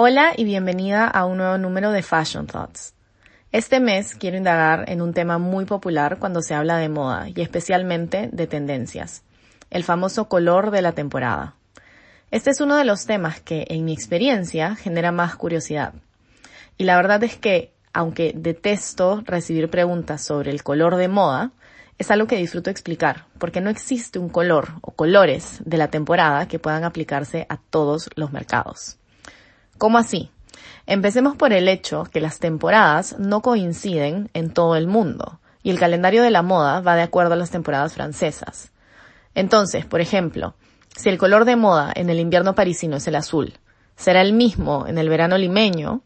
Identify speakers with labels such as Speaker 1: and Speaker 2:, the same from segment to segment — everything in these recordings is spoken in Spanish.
Speaker 1: Hola y bienvenida a un nuevo número de Fashion Thoughts. Este mes quiero indagar en un tema muy popular cuando se habla de moda y especialmente de tendencias, el famoso color de la temporada. Este es uno de los temas que, en mi experiencia, genera más curiosidad. Y la verdad es que, aunque detesto recibir preguntas sobre el color de moda, es algo que disfruto explicar, porque no existe un color o colores de la temporada que puedan aplicarse a todos los mercados. ¿Cómo así? Empecemos por el hecho que las temporadas no coinciden en todo el mundo y el calendario de la moda va de acuerdo a las temporadas francesas. Entonces, por ejemplo, si el color de moda en el invierno parisino es el azul, ¿será el mismo en el verano limeño?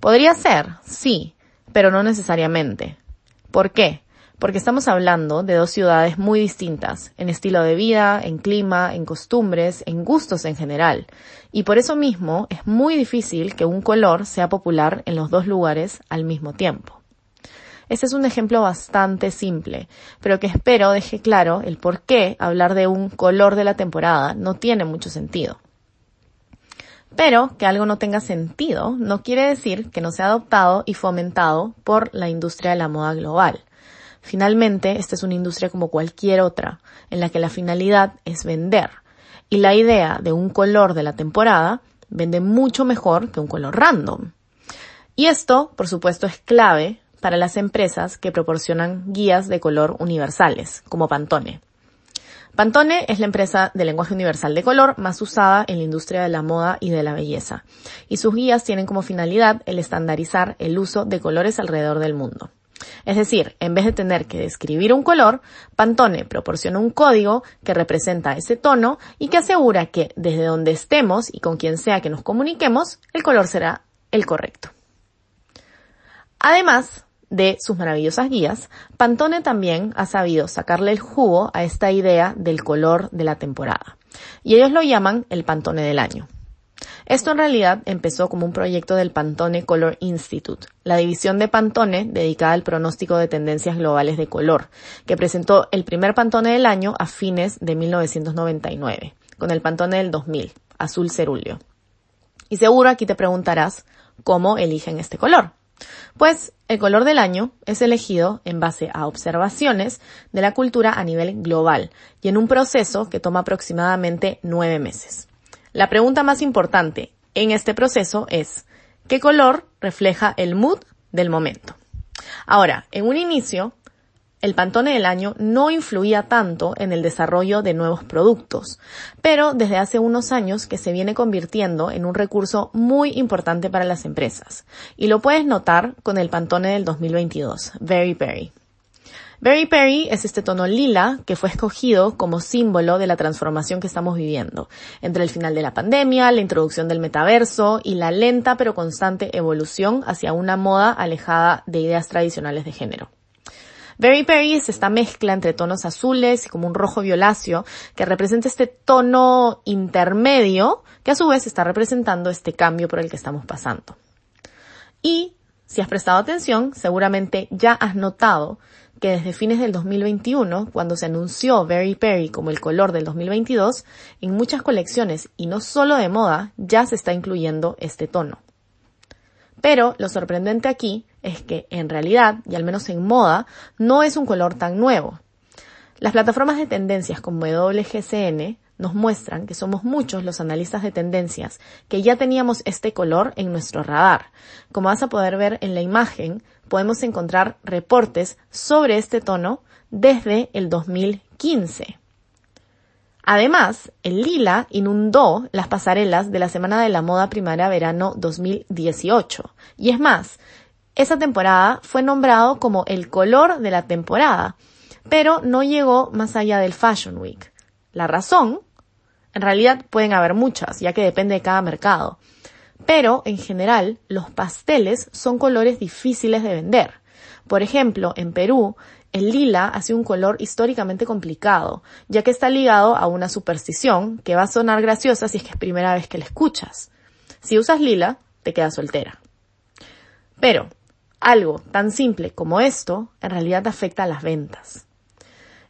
Speaker 1: Podría ser, sí, pero no necesariamente. ¿Por qué? Porque estamos hablando de dos ciudades muy distintas, en estilo de vida, en clima, en costumbres, en gustos en general. Y por eso mismo es muy difícil que un color sea popular en los dos lugares al mismo tiempo. Este es un ejemplo bastante simple, pero que espero deje claro el por qué hablar de un color de la temporada no tiene mucho sentido. Pero que algo no tenga sentido no quiere decir que no sea adoptado y fomentado por la industria de la moda global. Finalmente, esta es una industria como cualquier otra, en la que la finalidad es vender. Y la idea de un color de la temporada vende mucho mejor que un color random. Y esto, por supuesto, es clave para las empresas que proporcionan guías de color universales, como Pantone. Pantone es la empresa de lenguaje universal de color más usada en la industria de la moda y de la belleza, y sus guías tienen como finalidad el estandarizar el uso de colores alrededor del mundo. Es decir, en vez de tener que describir un color, Pantone proporciona un código que representa ese tono y que asegura que desde donde estemos y con quien sea que nos comuniquemos, el color será el correcto. Además de sus maravillosas guías, Pantone también ha sabido sacarle el jugo a esta idea del color de la temporada. Y ellos lo llaman el Pantone del año. Esto en realidad empezó como un proyecto del Pantone Color Institute, la división de Pantone dedicada al pronóstico de tendencias globales de color, que presentó el primer Pantone del año a fines de 1999, con el Pantone del 2000, azul cerúleo. Y seguro aquí te preguntarás cómo eligen este color. Pues el color del año es elegido en base a observaciones de la cultura a nivel global y en un proceso que toma aproximadamente nueve meses. La pregunta más importante en este proceso es, ¿qué color refleja el mood del momento? Ahora, en un inicio, el Pantone del año no influía tanto en el desarrollo de nuevos productos, pero desde hace unos años que se viene convirtiendo en un recurso muy importante para las empresas. Y lo puedes notar con el Pantone del 2022, Very Berry. Berry Perry es este tono lila que fue escogido como símbolo de la transformación que estamos viviendo, entre el final de la pandemia, la introducción del metaverso y la lenta pero constante evolución hacia una moda alejada de ideas tradicionales de género. Berry Perry es esta mezcla entre tonos azules y como un rojo violáceo que representa este tono intermedio que a su vez está representando este cambio por el que estamos pasando. Y si has prestado atención, seguramente ya has notado que desde fines del 2021, cuando se anunció Very Perry como el color del 2022, en muchas colecciones, y no solo de moda, ya se está incluyendo este tono. Pero lo sorprendente aquí es que en realidad, y al menos en moda, no es un color tan nuevo. Las plataformas de tendencias como WGCN nos muestran que somos muchos los analistas de tendencias que ya teníamos este color en nuestro radar. Como vas a poder ver en la imagen, podemos encontrar reportes sobre este tono desde el 2015. Además, el lila inundó las pasarelas de la Semana de la Moda Primavera-Verano 2018. Y es más, esa temporada fue nombrado como el color de la temporada, pero no llegó más allá del Fashion Week. La razón, en realidad pueden haber muchas, ya que depende de cada mercado. Pero, en general, los pasteles son colores difíciles de vender. Por ejemplo, en Perú, el lila hace un color históricamente complicado, ya que está ligado a una superstición que va a sonar graciosa si es que es primera vez que la escuchas. Si usas lila, te quedas soltera. Pero, algo tan simple como esto, en realidad afecta a las ventas.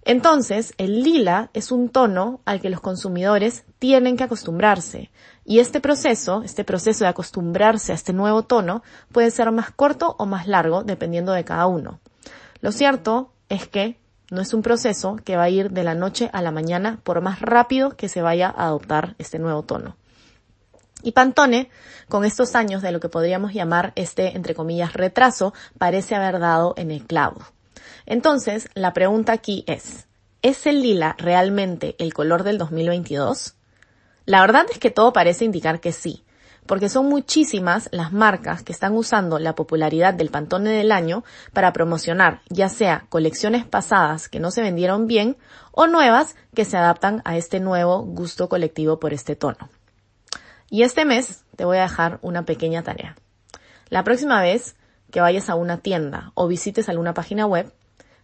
Speaker 1: Entonces, el lila es un tono al que los consumidores tienen que acostumbrarse. Y este proceso, este proceso de acostumbrarse a este nuevo tono, puede ser más corto o más largo dependiendo de cada uno. Lo cierto es que no es un proceso que va a ir de la noche a la mañana por más rápido que se vaya a adoptar este nuevo tono. Y Pantone, con estos años de lo que podríamos llamar este, entre comillas, retraso, parece haber dado en el clavo. Entonces, la pregunta aquí es, ¿es el lila realmente el color del 2022? La verdad es que todo parece indicar que sí, porque son muchísimas las marcas que están usando la popularidad del Pantone del año para promocionar ya sea colecciones pasadas que no se vendieron bien o nuevas que se adaptan a este nuevo gusto colectivo por este tono. Y este mes te voy a dejar una pequeña tarea. La próxima vez que vayas a una tienda o visites alguna página web,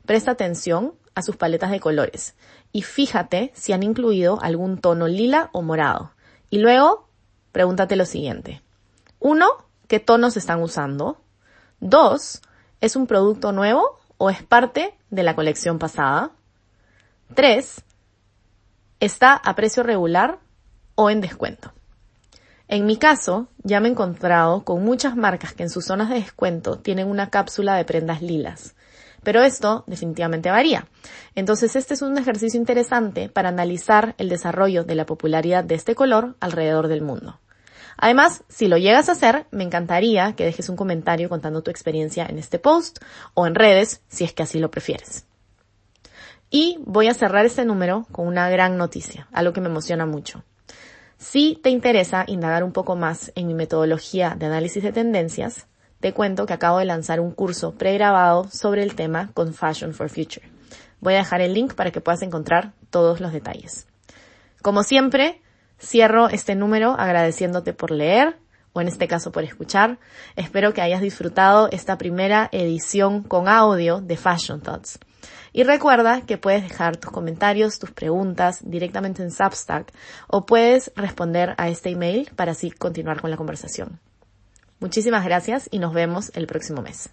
Speaker 1: Presta atención a sus paletas de colores y fíjate si han incluido algún tono lila o morado. Y luego, pregúntate lo siguiente. Uno, ¿qué tonos están usando? Dos, ¿es un producto nuevo o es parte de la colección pasada? Tres, ¿está a precio regular o en descuento? En mi caso, ya me he encontrado con muchas marcas que en sus zonas de descuento tienen una cápsula de prendas lilas. Pero esto definitivamente varía. Entonces este es un ejercicio interesante para analizar el desarrollo de la popularidad de este color alrededor del mundo. Además, si lo llegas a hacer, me encantaría que dejes un comentario contando tu experiencia en este post o en redes si es que así lo prefieres. Y voy a cerrar este número con una gran noticia, algo que me emociona mucho. Si te interesa indagar un poco más en mi metodología de análisis de tendencias, te cuento que acabo de lanzar un curso pregrabado sobre el tema con Fashion for Future. Voy a dejar el link para que puedas encontrar todos los detalles. Como siempre, cierro este número agradeciéndote por leer o en este caso por escuchar. Espero que hayas disfrutado esta primera edición con audio de Fashion Thoughts. Y recuerda que puedes dejar tus comentarios, tus preguntas directamente en Substack o puedes responder a este email para así continuar con la conversación. Muchísimas gracias y nos vemos el próximo mes.